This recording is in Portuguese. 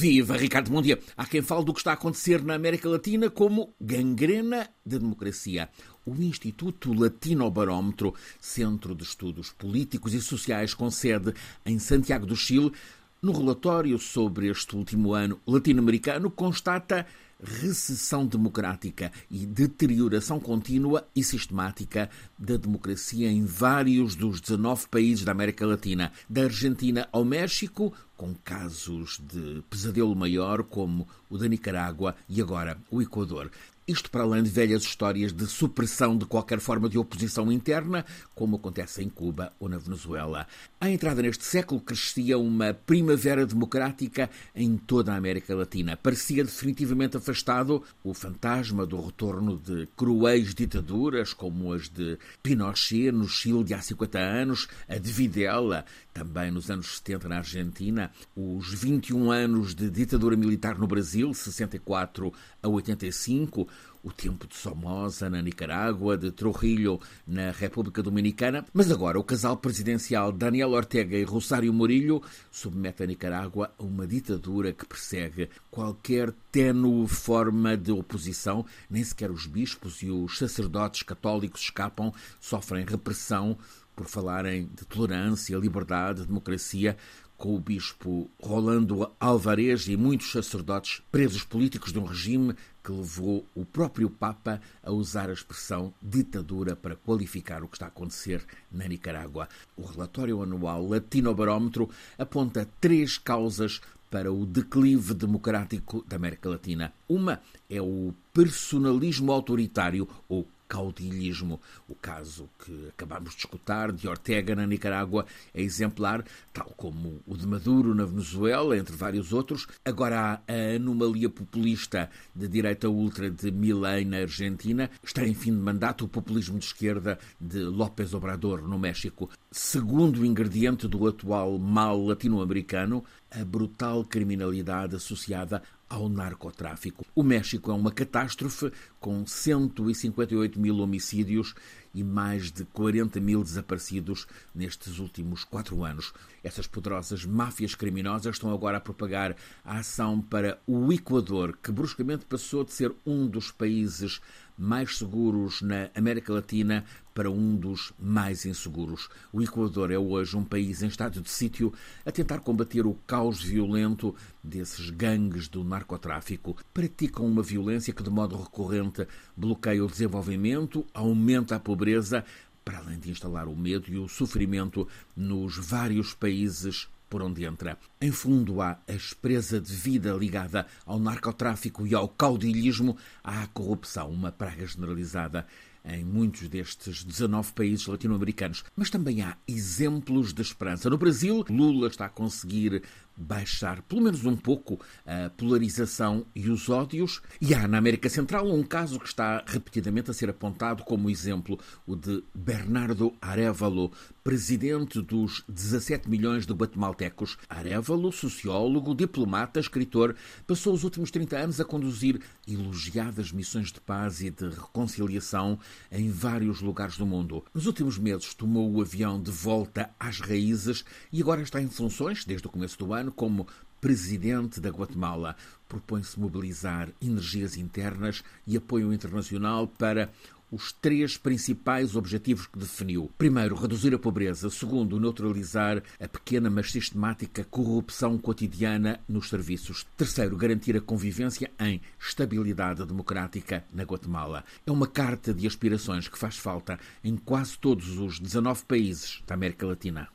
Viva Ricardo Bom dia. Há quem fale do que está a acontecer na América Latina como gangrena da democracia. O Instituto Latinobarómetro, Centro de Estudos Políticos e Sociais com sede em Santiago do Chile, no relatório sobre este último ano latino-americano, constata recessão democrática e deterioração contínua e sistemática da democracia em vários dos 19 países da América Latina, da Argentina ao México, com casos de pesadelo maior como o da Nicarágua e agora o Equador. Isto para além de velhas histórias de supressão de qualquer forma de oposição interna, como acontece em Cuba ou na Venezuela. À entrada neste século crescia uma primavera democrática em toda a América Latina. Parecia definitivamente afastado o fantasma do retorno de cruéis ditaduras, como as de Pinochet no Chile de há 50 anos, a de Videla também nos anos 70 na Argentina, os 21 anos de ditadura militar no Brasil, 64 a 85, o tempo de Somoza na Nicarágua, de Trujillo na República Dominicana, mas agora o casal presidencial Daniel Ortega e Rosário Murillo submete a Nicarágua a uma ditadura que persegue qualquer tenue forma de oposição, nem sequer os bispos e os sacerdotes católicos escapam, sofrem repressão por falarem de tolerância, liberdade, democracia, com o bispo Rolando Alvarez e muitos sacerdotes presos políticos de um regime que levou o próprio Papa a usar a expressão ditadura para qualificar o que está a acontecer na Nicarágua. O relatório anual Latinobarómetro aponta três causas para o declive democrático da América Latina. Uma é o personalismo autoritário ou caudilhismo. O caso que acabamos de escutar de Ortega na Nicarágua é exemplar, tal como o de Maduro na Venezuela, entre vários outros. Agora há a anomalia populista de direita ultra de Milei na Argentina. Está em fim de mandato o populismo de esquerda de López Obrador no México. Segundo ingrediente do atual mal latino-americano, a brutal criminalidade associada ao narcotráfico. O México é uma catástrofe com 158 mil homicídios e mais de 40 mil desaparecidos nestes últimos quatro anos. Essas poderosas máfias criminosas estão agora a propagar a ação para o Equador, que bruscamente passou de ser um dos países mais seguros na América Latina para um dos mais inseguros. O Equador é hoje um país em estado de sítio a tentar combater o caos violento desses gangues do narcotráfico. Praticam uma violência que, de modo recorrente, bloqueia o desenvolvimento, aumenta a pobreza, para além de instalar o medo e o sofrimento nos vários países por onde entra. Em fundo, há a espresa de vida ligada ao narcotráfico e ao caudilhismo, há a corrupção, uma praga generalizada em muitos destes 19 países latino-americanos. Mas também há exemplos de esperança. No Brasil, Lula está a conseguir baixar, pelo menos um pouco, a polarização e os ódios. E há na América Central um caso que está repetidamente a ser apontado como exemplo, o de Bernardo Arevalo, presidente dos 17 milhões de guatemaltecos. Arevalo, sociólogo, diplomata, escritor, passou os últimos 30 anos a conduzir elogiadas missões de paz e de reconciliação em vários lugares do mundo. Nos últimos meses tomou o avião de volta às raízes e agora está em funções, desde o começo do ano, como presidente da Guatemala, propõe-se mobilizar energias internas e apoio internacional para os três principais objetivos que definiu. Primeiro, reduzir a pobreza. Segundo, neutralizar a pequena mas sistemática corrupção cotidiana nos serviços. Terceiro, garantir a convivência em estabilidade democrática na Guatemala. É uma carta de aspirações que faz falta em quase todos os 19 países da América Latina.